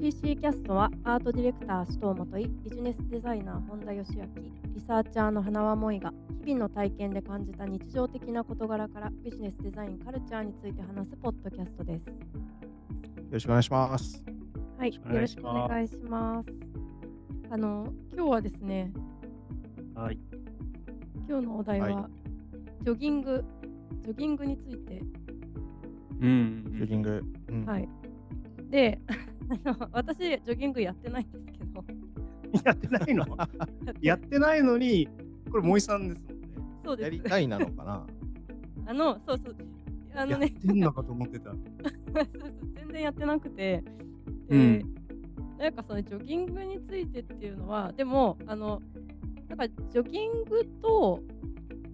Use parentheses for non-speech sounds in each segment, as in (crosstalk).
CC キャストはアートディレクター首藤元井ビジネスデザイナー本田義明リサーチャーの花輪萌が日々の体験で感じた日常的な事柄からビジネスデザインカルチャーについて話すポッドキャストです。よろしくお願いします。はい、よろしくお願いします。あの今日はですね、はい。今日のお題は、はジョギングジョギングについて、うんジョギング。うんはい。で、(laughs) 私ジョギングやってないんですけど、(laughs) やってないの？(laughs) やってないのに、これ、森さんですもんね。そうです。やりたいなのかな？あのそうそうあのやっね。てんのかと思ってた。そうそう全然やってなくて、で、うんなんかそのジョギングについてっていうのは、でも、あの、なんかジョギングと、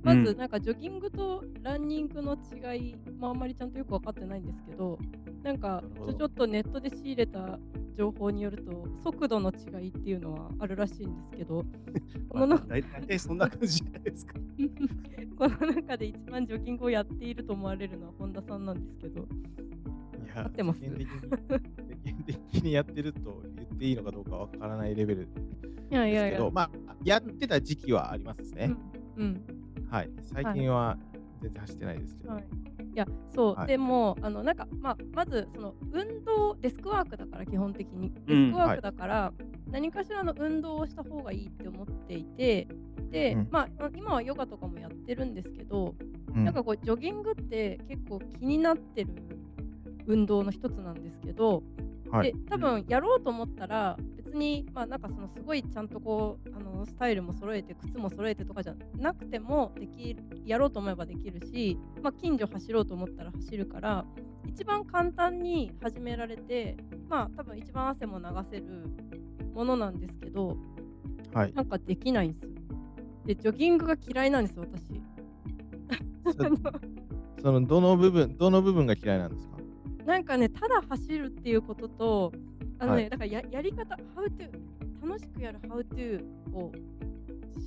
まずうんなんかジョギングとランニングの違い、まあ、あんまりちゃんとよく分かってないんですけど、なんかちょっとネットで仕入れた情報によると、速度の違いっていうのはあるらしいんですけど、(laughs) この (laughs) 大体そんな感じじゃないですか。(laughs) この中で一番ジョギングをやっていると思われるのは本田さんなんですけど、いや合ってます？世間的に世間的にやってると言っていいのかどうかわからないレベルいやいやいやですけど、、まあ、やってた時期はありますね。うん、うんはい。最近は全然走ってないですけど。はい、いやそう、はい。でもあのなんか、まあ、まずその運動デスクワークだから基本的に。デうんスクワークだから、何かしらの運動をした方がいいって思っていてで、うん。まあ、今はヨガとかもやってるんですけど、うん。なんかこうジョギングって結構気になってる運動の一つなんですけど、はい。で多分やろうと思ったら別にまあなんかそのすごいちゃんとこうあのスタイルも揃えて靴も揃えてとかじゃなくてもできるやろうと思えばできるし、まあ、近所走ろうと思ったら走るから一番簡単に始められてまあ多分一番汗も流せるものなんですけどはい。なんかできないんですよ。でジョギングが嫌いなんですよ私。そ (laughs) のどの部分、どの部分が嫌いなんですか？なんかね、ただ走るっていうことと、あのね、はいだからややり方、how to、楽しくやる how to を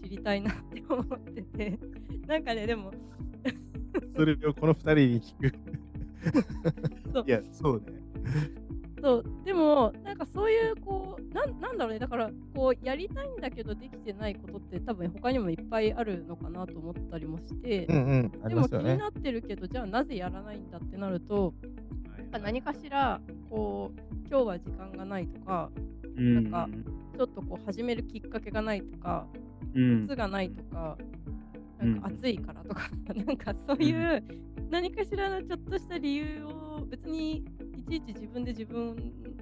知りたいなって思ってて、(laughs) なんかね、でも、(laughs) それをこの二人に聞く。(laughs) いや、そうね。そう、でも、なんかそういう、こう、なんなんだろうね、だから、こう、やりたいんだけどできてないことって、多分他にもいっぱいあるのかなと思ったりもして、うんうん。あでも気。になってるけど、じゃあなぜやらないんだってなると、はい何かしら、こう、今日は時間がないとか、うん。なんかちょっとこう始めるきっかけがないとか、うん。靴がないとか、うん。なんか暑いからとか、(laughs) なんかそういう何かしらのちょっとした理由を別にいちいち自分で自分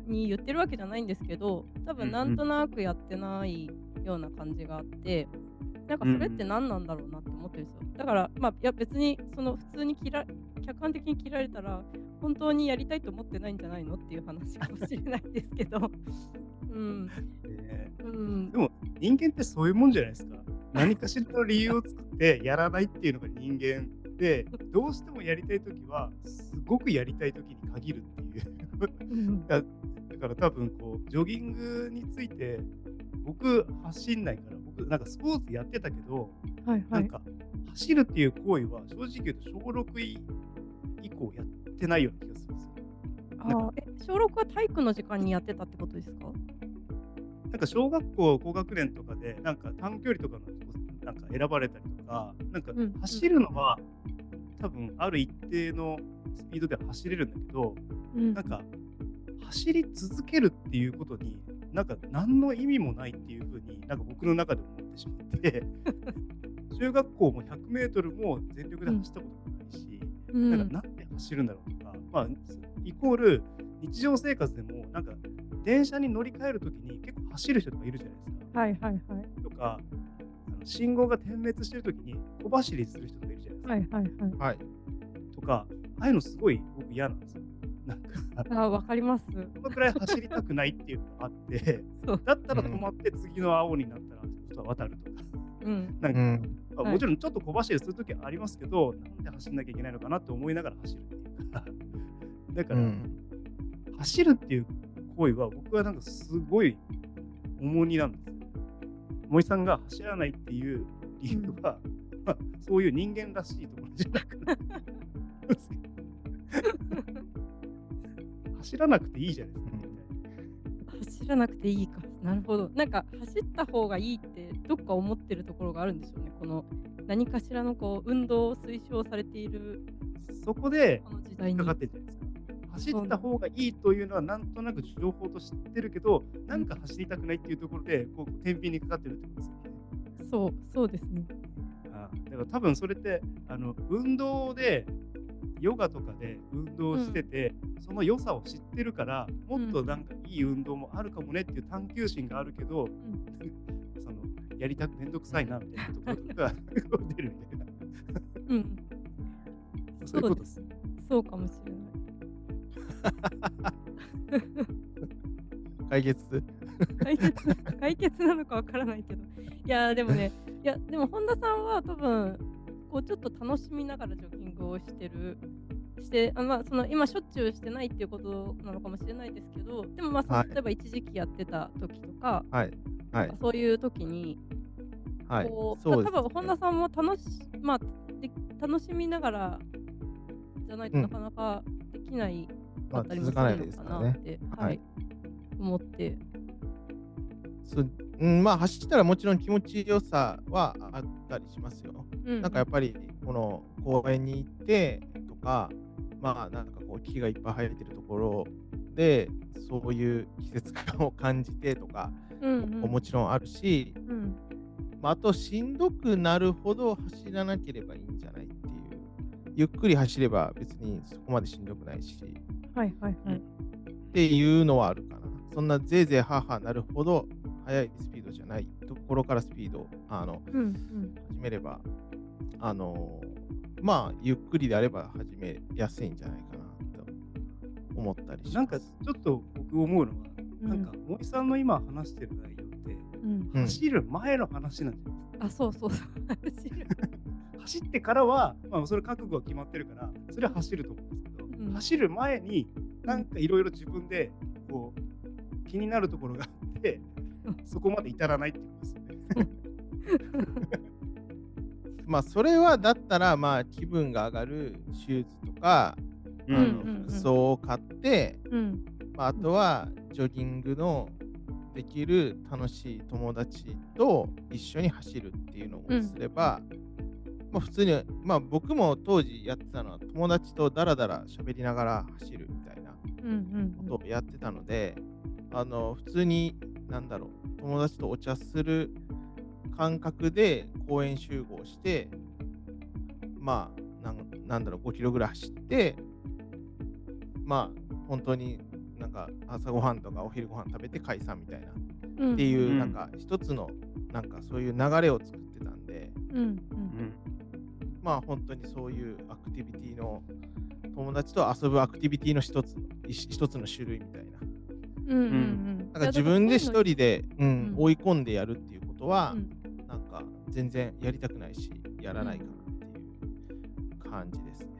に言ってるわけじゃないんですけど、多分なんとなくやってないような感じがあって、なんかそれって何なんだろうなって思ってるんですよ。だから、まあ、いや別にその普通に切ら客観的に切られたら、本当にやりたいと思ってないんじゃないのっていう話かもしれないですけど、(laughs) うん、ねうんで、も人間ってそういうもんじゃないですか。何かしらの理由を作ってやらないっていうのが人間で、(laughs) どうしてもやりたいときは、すごくやりたいときに限るっていう。(laughs) だから多分こう、ジョギングについて、僕走んないから、僕なんかスポーツやってたけど、はいはい。なんか走るっていう行為は正直言うと小6以以降やってないような気がするんですよ。あーえ小6は体育の時間にやってたってことですか？なんか小学校高学年とかでなんか短距離とかのなんか選ばれたりとか、なんか走るのは多分ある一定のスピードでは走れるんだけど、うん。なんか走り続けるっていうことになんか何の意味もないっていうふうになんか僕の中で思ってしまって。(laughs) 中学校も 100m も全力で走ったことうんなんかなんで走るんだろうとか、まあ、イコール日常生活でもなんか電車に乗り換えるときに結構走る人とかいるじゃないですか。はいはいはい。とか信号が点滅してるときに小走りする人とかいるじゃないですか。はいはいはい。はい。とかああいうのすごい僕嫌なんですよ。なんかあーわかります。このくらい走りたくないっていうのがあって。(laughs) だったら止まって次の青になったらちょっと渡るとか。うん。なんかうん。もちろんちょっと小走りするときはありますけど、なんで走んなきゃいけないのかなって思いながら走るっていうか。だから、うん。走るっていう行為は僕はなんかすごい重荷なんですよ。森さんが走らないっていう理由は、まあ、そういう人間らしいところじゃなくて (laughs) 走らなくていいじゃないですか。走らなくていいか。なるほど。なんか走った方がいいってどっか思ってるところがあるんでしょうね。この何かしらのこう運動を推奨されているそこで引っか。かってるじゃないですか。走った方がいいというのはなんとなく情報と知ってるけど、なんか走りたくないっていうところで、こう、天秤にかかってるってことですよね。そう、そうですね。あだから多分それってあの運動でヨガとかで運動してて、その良さを知ってるからもっとなんかいい運動もあるかもねっていう探求心があるけど、そのやりたくめんどくさいなみたいなところとか出るみたいなうん。そういうことです。そうかもしれない。(laughs) 解決解決解決なのかわからないけど。いやーでもね、(laughs) いやでも本田さんは多分こうちょっと楽しみながらジョギングをしてる。してあまあ、その今しょっちゅうしてないっていうことなのかもしれないですけどでもまあはい例えば一時期やってた時とか,、はい。はい。そういう時にはいこ。うそうです、多分本田さんも楽し,、まあ、で楽しみながらじゃないとうんなかなかできないまあかったりもす続かないるのかですからねなって、ははいい、思って。そうん、まあ走ったらもちろん気持ちよさはあったりしますよ。うんなんかやっぱりこの公園に行ってとか、まあなんかこう木がいっぱい生えてるところでそういう季節感を感じてとかももちろんあるし、うんまあ、あとしんどくなるほど走らなければいいんじゃないっていう。ゆっくり走れば別にそこまでしんどくないしはいはいはい。っていうのはあるかな。そんなぜいぜいはーはーなるほど速いスピードじゃないところからスピードをあのうんうん始めれば、あのまあ、ゆっくりであれば始めやすいんじゃないかなと思ったりします。なんかちょっと僕思うのは、うんなんか森さんの今話してる内容って、走る前の話なんじゃないですか。あそうそうそう。走る。(laughs) 走ってからは、まあ、それ覚悟が決まってるから、それは走ると思うんですけど、うん。走る前に、なんかいろいろ自分でこう気になるところがあってうん、そこまで至らないってことですよね。(laughs) まあ、それはだったら、まあ、気分が上がるシューズとか、うん。あの服装を買って、うん。まあ、あとはジョギングのできる楽しい友達と一緒に走るっていうのをすれば、まあ、普通に、まあ、僕も当時やってたのは友達とダラダラ喋りながら走るみたいなうんうんことをやってたので、あの普通に、なんだろう、友達とお茶する感覚で公園集合して、まあ、なんなんだろう、5キロぐらい走って、まあ、本当になんか朝ごはんとかお昼ご飯食べて解散みたいな、うん。っていうう、ん。なんか一つの、なんかそういう流れを作ってたんで、うんうん。まあ本当にそういうアクティビティの、友達と遊ぶアクティビティの一つの、一一つの種類みたいな。うんうんうん。なんか自分で一人で、うんうん。追い込んでやるっていうことは、うん。なんか全然やりたくないし、やらないかなっていう感じですね。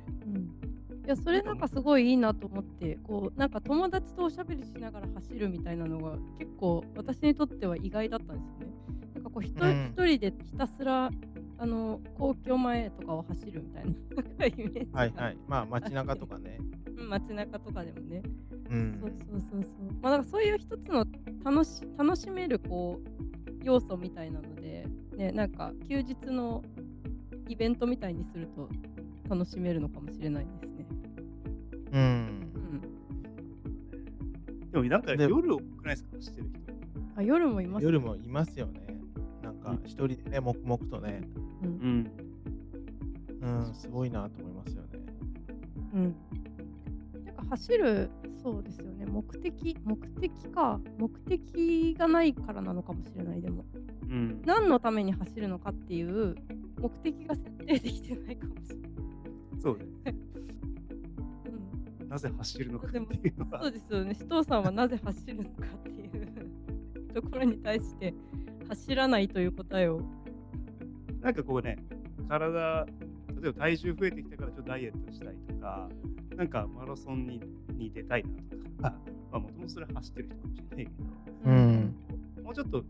うんいやそれなんかすごいいいなと思ってこうなんか友達とおしゃべりしながら走るみたいなのが結構私にとっては意外だったんですよね。なんかこう一人,、でひたすらあの皇居前とかを走るみたいな (laughs) イメージがはいはい。まあ街中とかね。うん街中とかでもね。うんそうそうそうそう。まあなんかそういう一つの楽し楽しめるこう要素みたいなので、ね、なんか休日のイベントみたいにすると楽しめるのかもしれないですね。うん。うん。でもなんかで夜多くないですか？走ってる人。あ夜もいます、夜もいますよね。なんか一人でね、黙々とね。うんん。うん、すごいなと思いますよね。うん。なんか走る、そうですよね。目的、目的か。目的がないからなのかもしれない、でも。うん。何のために走るのかっていう目的が設定できてないかもしれない。そうね。うんなぜ走るのかっていうのはそう。ですよね。首藤さんはなぜ走るのかっていう (laughs) ところに対して走らないという答えを。なんかこうね、体、例えば体重増えてきたからちょっとダイエットしたいとか、なんかマラソンにに出たいなとか、(laughs) まあもともとそれは走ってる人かもしれないけど、うん。もうちょっと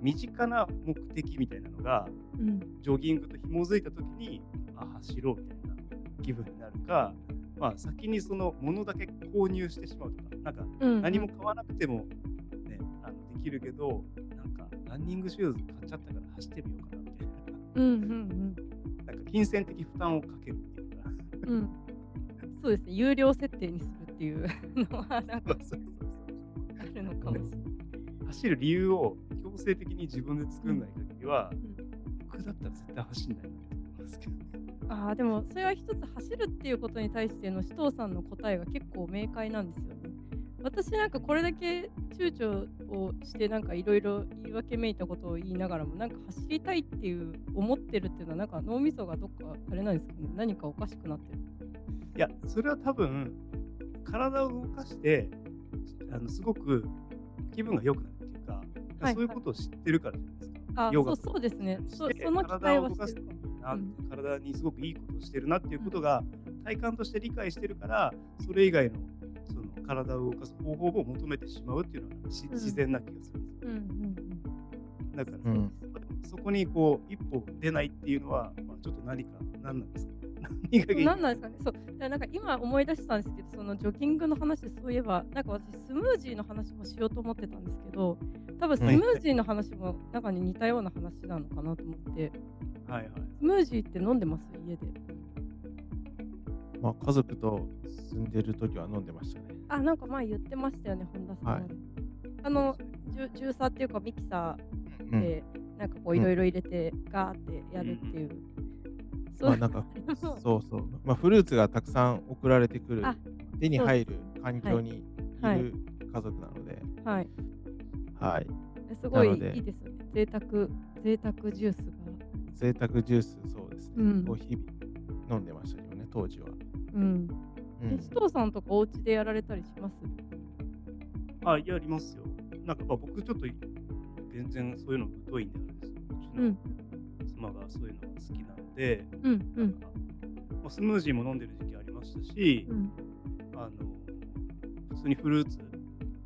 身近な目的みたいなのが、うん。ジョギングと紐づいたときに、あ、走ろうみたいな気分になるか、まあ先にそのものだけ購入してしまうとか、なんかうん。何も買わなくても、ね、できるけど、なんかランニングシューズ買っちゃったから走ってみようかなみたいな。うんうんなんか金銭的負担をかけるっていうか。うん。うん。そうですね。有料設定にするっていうのはなんかあるのかもしれない。走る理由を強制的に自分で作んない限りは、うん僕だったら絶対走んないなと思いますけどね。ああでもそれは一つ走るっていうことに対しての首藤さんの答えが結構明快なんですよね。私なんかこれだけ躊躇をしてなんかいろいろ言い訳めいたことを言いながらもなんか走りたいっていう思ってるっていうのはなんか脳みそがどっかあれなんですかね何かおかしくなってる。いや、それは多分、体を動かして、あのすごく気分が良くなるっていうか、はいそういうことを知ってるからじゃないですか。あそうそうですね。その期待はしてる体にすごくいいことをしてるなっていうことが体感として理解してるから、それ以外のその体を動かす方法を求めてしまうっていうのはしうん。自然な気がするんですよ。うんうんだから、うん。そこにこう一歩出ないっていうのは、まあ、ちょっと何か何なんですか？何なんですかね？そう。なんか今思い出したんですけど、そのジョギングの話そういえば、なんか私スムージーの話もしようと思ってたんですけど、多分スムはいージーの話も中に似たような話なのかなと思って、はいはい。スムージーって飲んでます？家で。まあ、家族と住んでる時は飲んでましたね。あ、なんか前言ってましたよね、本田さん。はいあの、ジュジューサーっていうかミキサうんーで、なんかこういろいろ入れてガーってやるっていう。そうまあ、なんか (laughs) そうそう。まあ、フルーツがたくさん送られてくるあ、手に入る環境にいはいる家族なので、はい。はい。えすごいいいですよね。贅沢、贅沢ジュースが。贅沢ジュース、そうですね。うんを日々飲んでましたけどね、当時は。うん。うんえ、首藤さんとかお家でやられたりします？あ、やりますよ。なんかまあ僕ちょっと全然そういうの疎いんであれですよ。うちのうん。妻がそういうのが好きなので、うん。まあスムージーも飲んでる時期ありましたし、うん。あの普通にフルーツ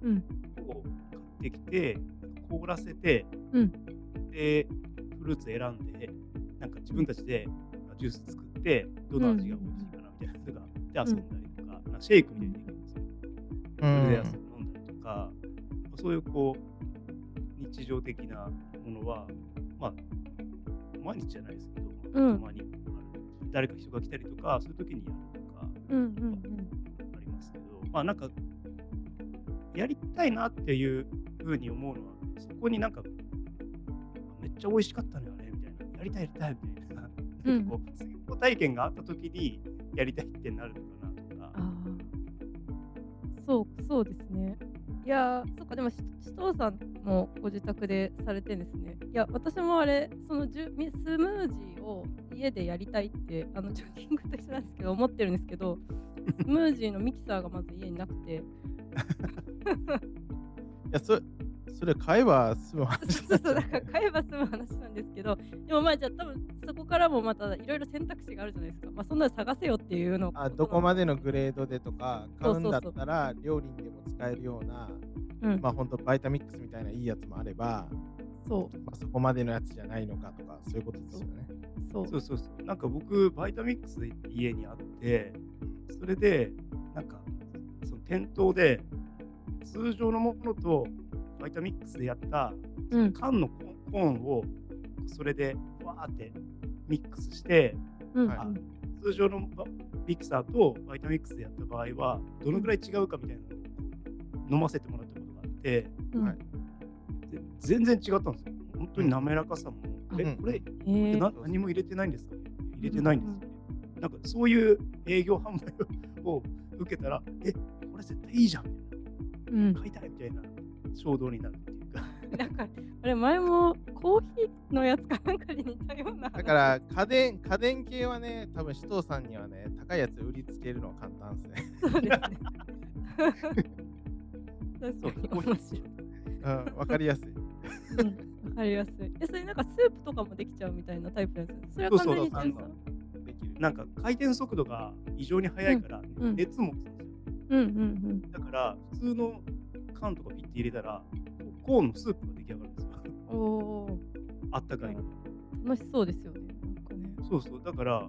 うん。を買ってきて、凍らせて、うんで、フルーツ選んで、自分たちでジュース作って、どの味が美味しいかなみたいなやつが、で遊んだりとか、なんかシェイクみたいにできるんですよ。それで遊ん飲んだりとか、そういうこう、日常的なものは、まあ、毎日じゃないですけど、うんたまに誰か人が来たりとか、そういう時にやるとか、うん。うん。ありますけど、まあなんか、やりたいなっていうふうに思うのは、そこになんか、めっちゃ美味しかったね。やりたい、やりたい、みたいな。うん成功体験があった時に、やりたいってなるのかなとか。そう、そうですね。いやー、そっか、でも、し首藤さんもご自宅でされてるんですね。いや、私もあれ、そのジュミスムージーを家でやりたいって、あの、(laughs) ジョギングと一緒なんですけど、思ってるんですけど、(laughs) スムージーのミキサーがまず家になくて、いや、そそれ買えば済む話そうそう、だから買えば済む話なんですけど、でもまあ、じゃあ、多分そこからもまたいろいろ選択肢があるじゃないですか。まあ、そんなの探せよっていうのあどこまでのグレードでとか買うんだったら料理にでも使えるようなうん、まあ本当バイタミックスみたいないいやつもあれば、そう、まあ、そこまでのやつじゃないのかとかそういうことですよね。そう。そうそうそう。なんか僕、バイタミックス家にあって、それで、なんか、その店頭で、通常のものとバイタミックスでやったうん、缶のコーンコーンをそれでわーってミックスしてうん、はい。うん通常のバミキサーとバイタミックスでやった場合はどのぐらい違うかみたいなのをこう飲ませてもらったことがあってうん。はいで全然違ったんですよ。本当に滑らかさも、うん。えこれえー。な何も入れてないんですか入れてないんですよね、なんかそういう営業販売を受けたらえこれ絶対いいじゃん。みたいうん。な買いたいみたいな衝動になるっていうかなんか、あれ、前もコーヒーのやつかなんかに似たような話。だから家電家電系はね多分首藤さんにはね高いやつ売りつけるのは簡単ですね。そうですね。そ (laughs) う確かに面白い。うんわかりやすい。うん、わかりやすい。え、それなんかスープとかもできちゃうみたいなタイプなんですよ。それはにう粋できる。なんか回転速度が異常に速いからうん熱もつくんですよ、うんうんだから普通の缶とかピッて入れたらコーンのスープが出来上がるんですようん。おお (laughs) あったかいのー、楽しそうですよね。なんかね。そうそうだから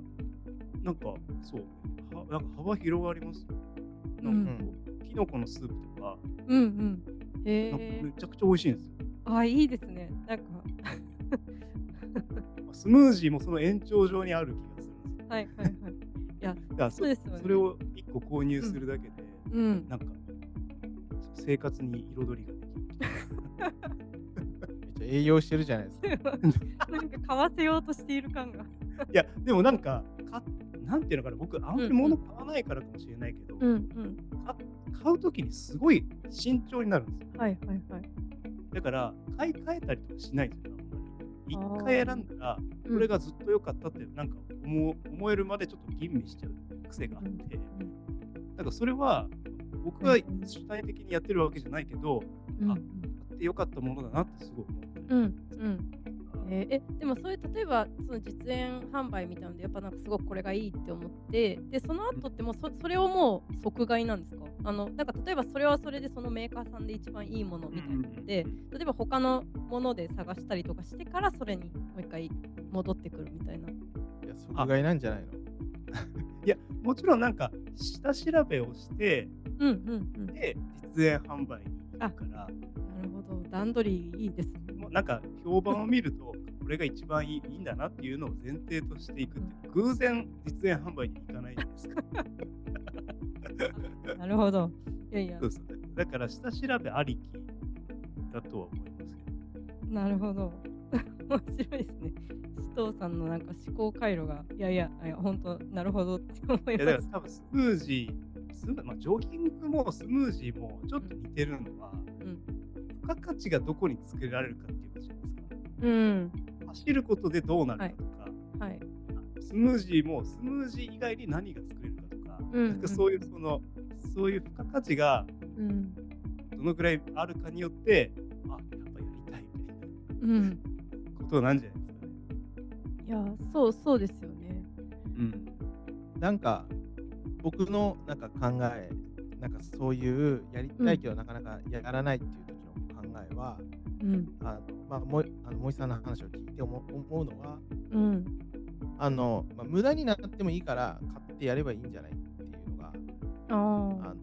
なんかそうはなんか幅広がりますよなんかこう、キノコのスープとかうんうん。へなんかめえ。ちゃくちゃ美味しいんですよ。あ、いいですね。なんか (laughs) まあスムージーもその延長上にある気がするんですよ。はいはいはい。いや、そそうですよねそれを1個購入するだけで、うん。なんか生活に彩りができる。(laughs) (laughs) めっちゃ栄養してるじゃないですか。(laughs) なんか買わせようとしている感が。いや、でもなんか、かなんていうのかな、僕、あんまり物買わないからかもしれないけど、うんうん。か買うときにすごい慎重になるんですよ。はいはいはい。だから、買い替えたりとかしないんですよ。一回選んだら、うんこれがずっと良かったって、なんか思う思えるまでちょっと吟味しちゃう癖があって、なんかそれは、僕が主体的にやってるわけじゃないけど、うん。あ買って良かったものだなってすごい思った。りうんうん。えーえでもそういう例えばその実演販売みたいなのでやっぱなんかすごくこれがいいって思ってでその後ってもうそそれをもう即買いなんですか？あのなんか例えばそれはそれでそのメーカーさんで一番いいものみたいなので例えば他のもので探したりとかしてからそれにもう一回戻ってくるみたいな。いや、即買いなんじゃないの？いや、もちろんなんか、下調べをして、うんうんうん。で、実演販売に行くから、なるほど段取りいいですね。もうなんか評判を見ると、これが一番いいいいんだなっていうのを前提としていくっていう、偶然実演販売に行かないじゃないですか。(laughs) なるほど。いやいやそうそうだから下調べありきだとは思いますけど。なるほど。(laughs) 面白いですね。首藤さんのなんか思考回路が、いやいや、いや本当、なるほどって思いいやます。だから多分スムージー、スムまあ、ジョギングもスムージーもちょっと似てるのは、うん。付加価値がどこにつけられるかっていうことじゃないですか。うん。走ることでどうなるかとか、はい。スムージーもスムージー以外に何が作れるかとか、うんなんかそういうその、そういう付加価値がうん。どのくらいあるかによって、あ、やっぱやりたいみたいなうん。ことなんじゃないですかね。いや、そう、そうですよね。うん。なんか、僕のなんか考え、なんかそういうやりたいけどなかなかやらないっていう時の考えは、うん。あのまあ、もいあの森さんの話を聞いて思う思うのは、うん。あのまあ、無駄になってもいいから買ってやればいいんじゃないっていうのが、あ。の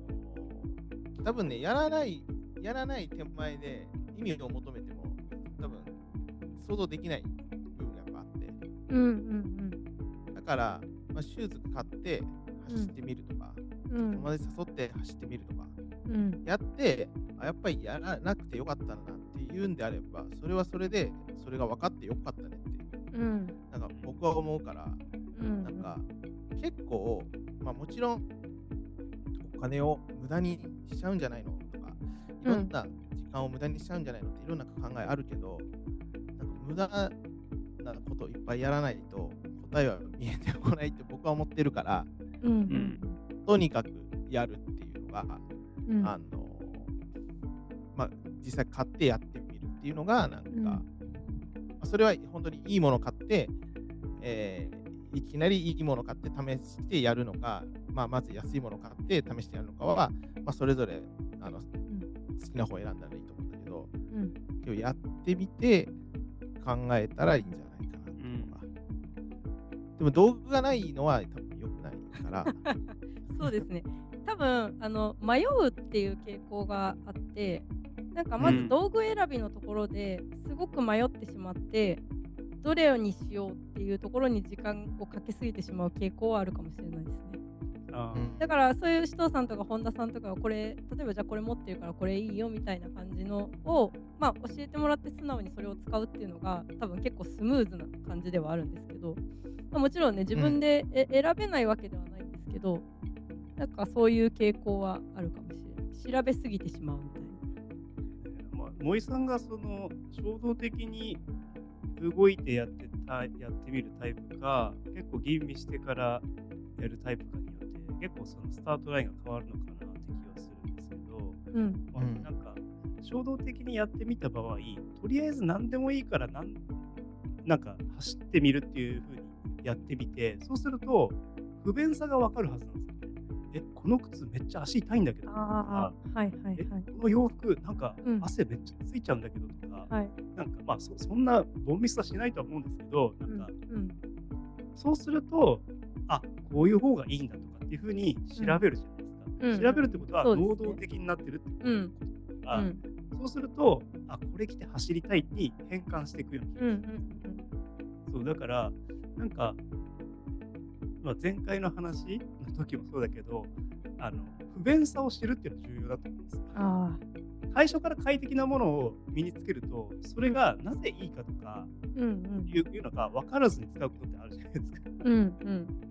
多分ね、やらない、やらない手前で意味を求め想像できない部分がやっぱあって、うんうんだから、まあ、シューズ買って走ってみるとか、うん。うん。友達誘って走ってみるとか、うん。やって、あやっぱりやらなくてよかったなっていうんであれば、それはそれで、それが分かってよかったねっていう、うん。なんか僕は思うから、うん。なんか結構、まあもちろんお金を無駄にしちゃうんじゃないのとか、いろんな時間を無駄にしちゃうんじゃないのっていろんな考えあるけど、無駄なことをいっぱいやらないと答えは見えてこないって僕は思ってるから、うん。うん。とにかくやるっていうのが、うん。あの、まあ実際買ってやってみるっていうのが、なんか、うんまあそれは本当にいいもの買って、えーいきなりいいもの買って試してやるのか、まあ、まず安いもの買って試してやるのかは、まあ、それぞれあの好きな方を選んだらいいと思うんだけど、うん。今日やってみて考えたらいいんじゃないかなっていうのが。でも道具がないのは多分良くないから、(laughs) そうですね。多分あの迷うっていう傾向があって、なんかまうんず道具選びのところですごく迷ってしまって、どれにしようっていうところに時間をかけすぎてしまう傾向はあるかもしれないですね。うん。だからそういう首藤さんとか本田さんとかはこれ例えばじゃあこれ持ってるからこれいいよみたいな感じのをまあ教えてもらって素直にそれを使うっていうのが多分結構スムーズな感じではあるんですけど、まあ、もちろんね自分でえ、選べないわけではないんですけどなんかそういう傾向はあるかもしれない。調べすぎてしまうみたいな。まあ、森さんがその衝動的に動いてやってたやってみるタイプか結構吟味してからやるタイプかに結構そのスタートラインが変わるのかなって気はするんですけど、うん。まあうん。なんか衝動的にやってみた場合とりあえず何でもいいからなんなんか走ってみるっていう風にやってみてそうすると不便さがわかるはずなんですよね。えこの靴めっちゃ足痛いんだけどとかはいはいえはい。この洋服なんかうん。汗めっちゃついちゃうんだけどとか、はい。なんかまあそそんなボンミスはしないとは思うんですけど、なうんんかうん。そうすると、あこういう方がいいんだとかっていうふうに調べるじゃないですか。うん。調べるってことは能動的になってるってことうんだから、うん。そうすると、あ、これ着て走りたいに変換していくような気がうんする。そう、だから、なんか、まあ、前回の話の時もそうだけど、あの不便さを知るっていうのは重要だと思うんです最初から快適なものを身につけると、それがなぜいいかとかいうのが分からずに使うことってあるじゃないですか。うんうん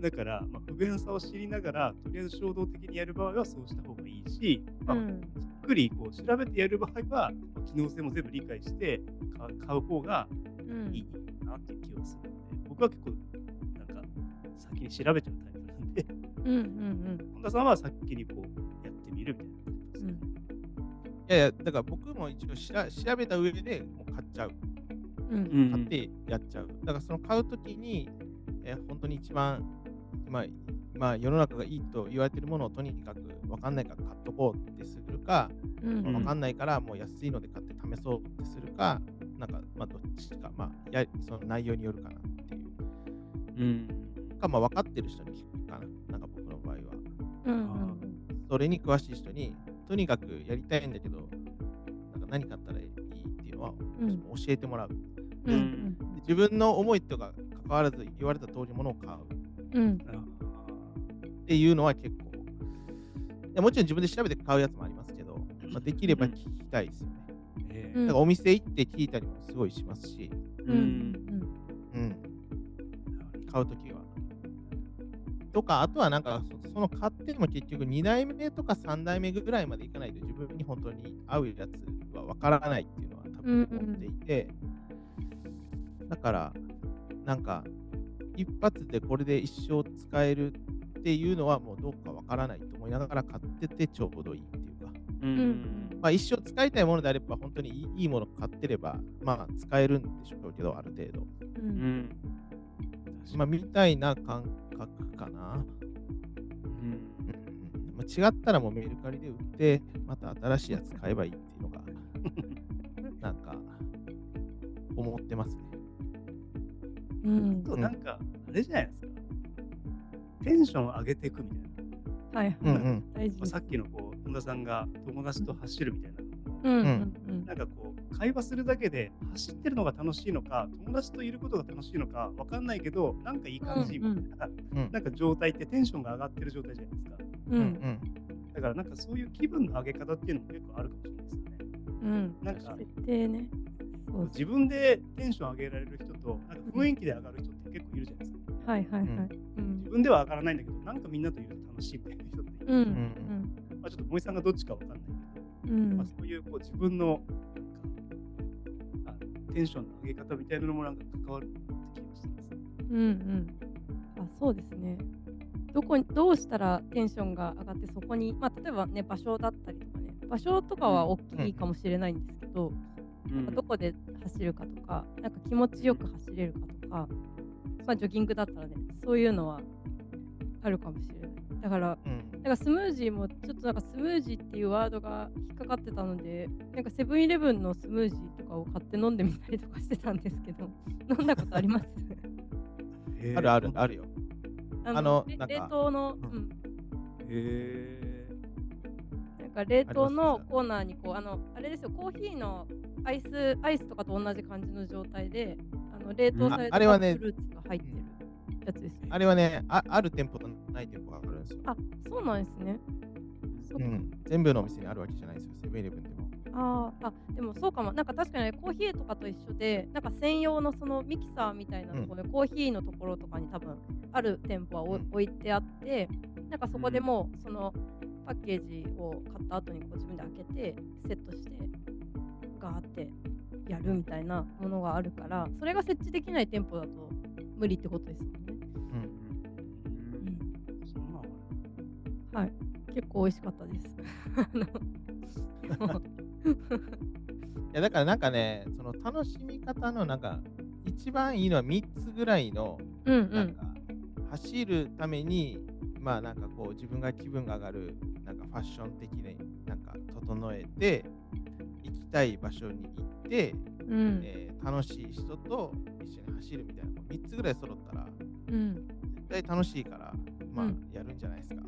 だから、まあ、不便さを知りながら、とりあえず衝動的にやる場合はそうした方がいいし、まあうん。じっくりこう調べてやる場合は、まあ機能性も全部理解して買う方がうん。いいなっていう気がするので、僕は結構、なんか、先に調べちゃうタイプなんで、うんうん本田さんは先にこうやってみるみたいなタイプですね。うん。いやいや、だから僕も一応しら調べた上でもう買っちゃう。うん。うん買ってやっちゃう。だからその買うときに、えー本当に一番、まあ、まあ、世の中がいいと言われてるものをとにかく分かんないから買っとこうってするか、うんうん分かんないからもう安いので買って試そうってするか、なんか、まあ、どっちか、まあ、やその内容によるかなっていう。うん。か、まあ、分かってる人に聞くかな。なんか僕の場合は。うんうんそれに詳しい人に、とにかくやりたいんだけど、なんか何買ったらいいっていうのはうん教えてもらう。うん自分の思いとか関わらず言われた通りのものを買ううん。っていうのは結構、いやもちろん自分で調べて買うやつもありますけど、まあ、できれば聞きたいですよね。えうん。だからお店行って聞いたりもすごいしますし、うん。うん。うん、買うときは。とか、あとはなんかそ、その買っても結局2代目とか3代目ぐらいまでいかないと自分に本当に合うやつはわからないっていうのは多分思っていて、だから、なんか、一発でこれで一生使えるっていうのはもうどうかわからないと思いながら買っててちょうどいいっていうか、うんうんまあ、一生使いたいものであれば本当にいいいいもの買ってれば、まあ使えるんでしょうけど、ある程度。ううんん。まあ、みたいな感覚かな。うんうんまあ、違ったらもうメルカリで売って、また新しいやつ買えばいいっていうのが、(laughs) なんか、思ってますね。うん。となんか、あれじゃないですか。テンション上げていくみたいな。はい。うんうん。大事まあ、さっきのこう本田さんが友達と走るみたいな。うんうんうん。なんかこう会話するだけで走ってるのが楽しいのか友達といることが楽しいのかわかんないけどなんかいい感じみたいな,、うんなんか状態ってテンションが上がってる状態じゃないですか。ううん。んだからなんかそういう気分の上げ方っていうのも結構あるかもしれないですよね。うん。なんか設定ねそう自分でテンション上げられる人雰囲気で上がる人って結構いるじゃないですか。はいはいはい。うん。自分では上がらないんだけどなんかみんなといると楽しいみたいな人っている、うんうん。まあ、ちょっと森さんがどっちかわかんないけどうん。まあ、そういうこう自分のなんかあテンションの上げ方みたいなのもなんか関わるって気がしてます。うんうん。あそうですね。どこにどうしたらテンションが上がってそこにまあ例えばね場所だったりとかね。場所とかは大きいかもしれないんですけど、なん。かどこで走るかとかなんか気持ちよく走れるかとかまあジョギングだったらねそういうのはあるかもしれない。だからうん。なんかスムージーもちょっとなんかスムージーっていうワードが引っかかってたのでなんかセブンイレブンのスムージーとかを買って飲んでみたりとかしてたんですけど (laughs) 飲んだことあります？あるあるあるよ。ああのれなんか冷凍の、ううん。ん、へなんか冷凍のコーナーにこうあのあれですよコーヒーのアイスアイスとかと同じ感じの状態であの冷凍されたフルーツが入ってるやつですよ、あれはねあ、ある店舗とない店舗があるんですよ。あそうなんですね。うん、全部のお店にあるわけじゃないですよ、セブンイレブンでも。あーあでもそうかも。なんか確かにねコーヒーとかと一緒でなんか専用のそのミキサーみたいなところで、コーヒーのところとかに多分ある店舗はおうん。置いてあってなんかそこでもうそのパッケージを買った後にこう自分で開けてセットしてガーってやるみたいなものがあるからそれが設置できない店舗だと無理ってことですよね、うんはい。結構美味しかったです。(laughs) (laughs) いやだからなんかね、その楽しみ方のなんか、一番いいのは3つぐらいの、うんうん。なんか、走るために、まあなんかこう、自分が気分が上がる、なんかファッション的になんか整えて、行きたい場所に行って、うん、えー、楽しい人と一緒に走るみたいな3つぐらい揃ったら、うん、絶対楽しいから、まあ、やるんじゃないですか。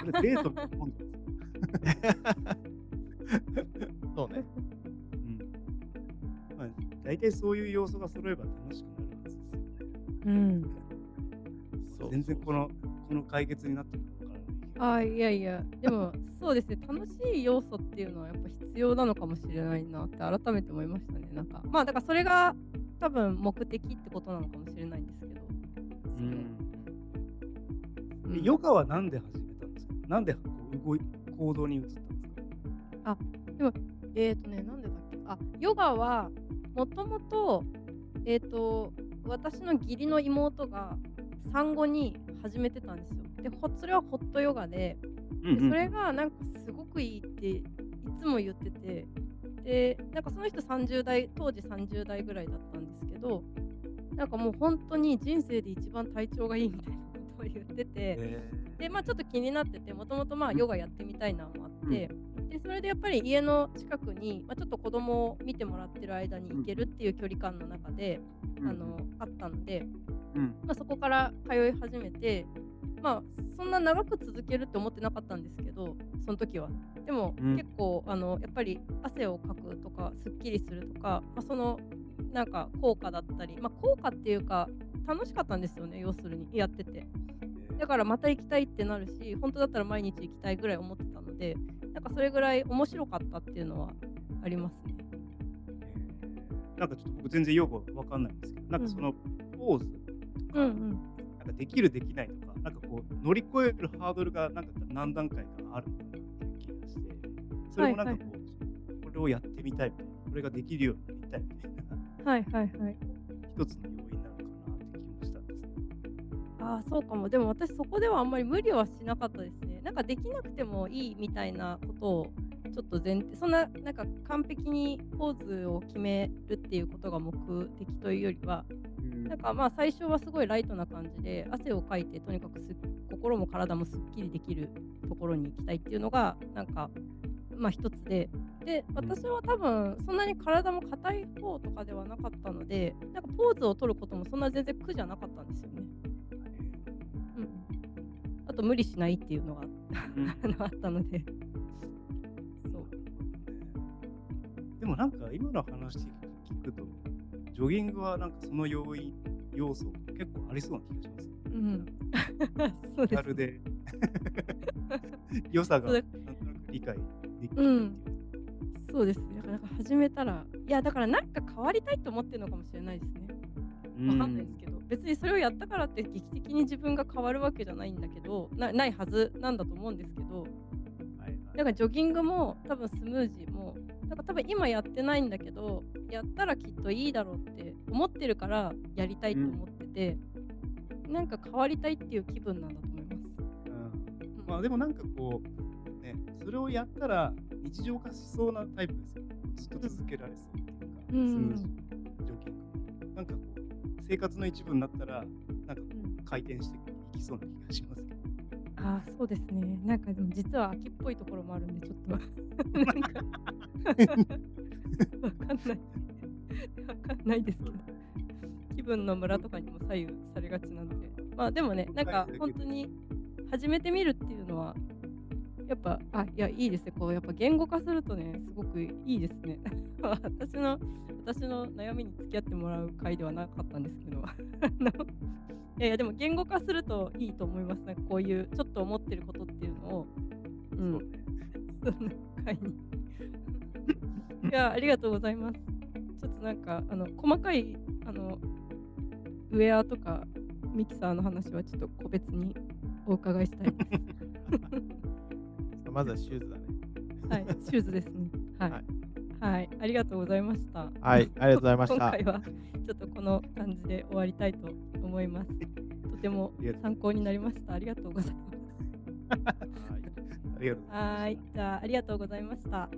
そ (laughs) れデートみたいなんです (laughs) そうね。うん。まあ、大体そういう要素が揃えば楽しくなるはずですよね。うん、全然このこの解決になあいやいや、でも (laughs) そうですね、楽しい要素っていうのはやっぱ必要なのかもしれないなって改めて思いましたね。なんか、まあだからそれが多分目的ってことなのかもしれないんですけど。うんうんヨガはなんで始めたんですか？なんでこう動い行動に移ったんですか？えっ、ー、とね、なんでだっけ？あ、ヨガはもともと、えっ、と、私の義理の妹が産後に始めてたんですよ。で、ほそれはホットヨガで、でそれがなんかすごくいいっていつも言ってて、で、なんかその人30代、当時30代ぐらいだったんですけど、なんかもう本当に人生で一番体調がいいみたいなことを言ってて、えでまあちょっと気になっててもともとまあヨガやってみたいなのもあって、でそれでやっぱり家の近くに、まあ、ちょっと子供を見てもらってる間に行けるっていう距離感の中で、ーあのあったので、うん。まあ、そこから通い始めてまあそんな長く続けるって思ってなかったんですけどその時はでも、うん結構あのやっぱり汗をかくとかすっきりするとか、まあ、そのなんか効果だったり、まあ、効果っていうか楽しかったんですよね要するにやってて。だからまた行きたいってなるし、本当だったら毎日行きたいぐらい思ってたので、なんかそれぐらい面白かったっていうのはありますね。えーなんかちょっと僕全然よくわかんないんですけど、なんかそのポーズとか、うんうん。なんかできるできないとか、なんかこう乗り越えるハードルがなんか何段階かあるのかなっていう気がして、それもなんかこう、これをやってみたいみたいな、これができるようになりたいみたいな、はいはいはい。一つの要因なのかなって気もしたんですけど。ああ、そうかも。でも私そこではあんまり無理はしなかったですね。なんかできなくてもいいみたいなことをちょっと前提、そんななんか完璧にポーズを決めるっていうことが目的というよりは、なんかまあ最初はすごいライトな感じで汗をかいてとにかくす心も体もすっきりできるところに行きたいっていうのがなんかまあ一つで。で私は多分そんなに体も硬い方とかではなかったのでなんかポーズを取ることもそんな全然苦じゃなかったんですよね。うん、あと無理しないっていうのがあったので。そう。でもなんか今の話聞くと、ジョギングはなんかその要因、要素結構ありそうな気がします。うん。そうですまるで良さがなんとなく理解できるう。んそうですね。だから始めたら、いや、だからなんか変わりたいと思ってるのかもしれないですね。わかんないですけど、別にそれをやったからって劇的に自分が変わるわけじゃないんだけど、なないはずなんだと思うんですけど、はいはい。だからジョギングも多分スムージーも、だから多分今やってないんだけど、やったらきっといいだろうって思ってるからやりたいと思ってて、なんか変わりたいっていう気分なんだと思います。うんうんまあでもなんかこう、ね、それをやったら日常化しそうなタイプですよ。ずっと続けられそうっていうか、うんスムージー、ジョギング。なんかこう、生活の一部になったら、なんかこうんう回転していきそうな気がしますけど。ああ、そうですね。なんかでも実は秋っぽいところもあるんで、ちょっと。なんかわかんない。わかんないですけど。気分のムラとかにも左右されがちなんで。まあでもね、なんか本当に始めてみるっていうのは、やっぱ、あ、いや、いいですね。こう、やっぱ言語化するとね、すごくいいですね。私の、私の悩みに付き合ってもらう回ではなかったんですけど、いやいや、でも言語化するといいと思います。なんかこういう、ちょっと思ってることっていうのを、うん、そうね。(laughs) 回に。(laughs) いや、ありがとうございます。ちょっとなんか、あの、細かい、あの、ウェアとか、ミキサーの話はちょっと個別にお伺いしたいです。(laughs) まずはシューズだね。はい、シューズですね。はい。はいはい、ありがとうございました。はい、ありがとうございました。今回はちょっとこの感じで終わりたいと思います。(laughs) とても参考になりました。ありがとうございます。はいありがとうございます。はい、じゃあありがとうございました。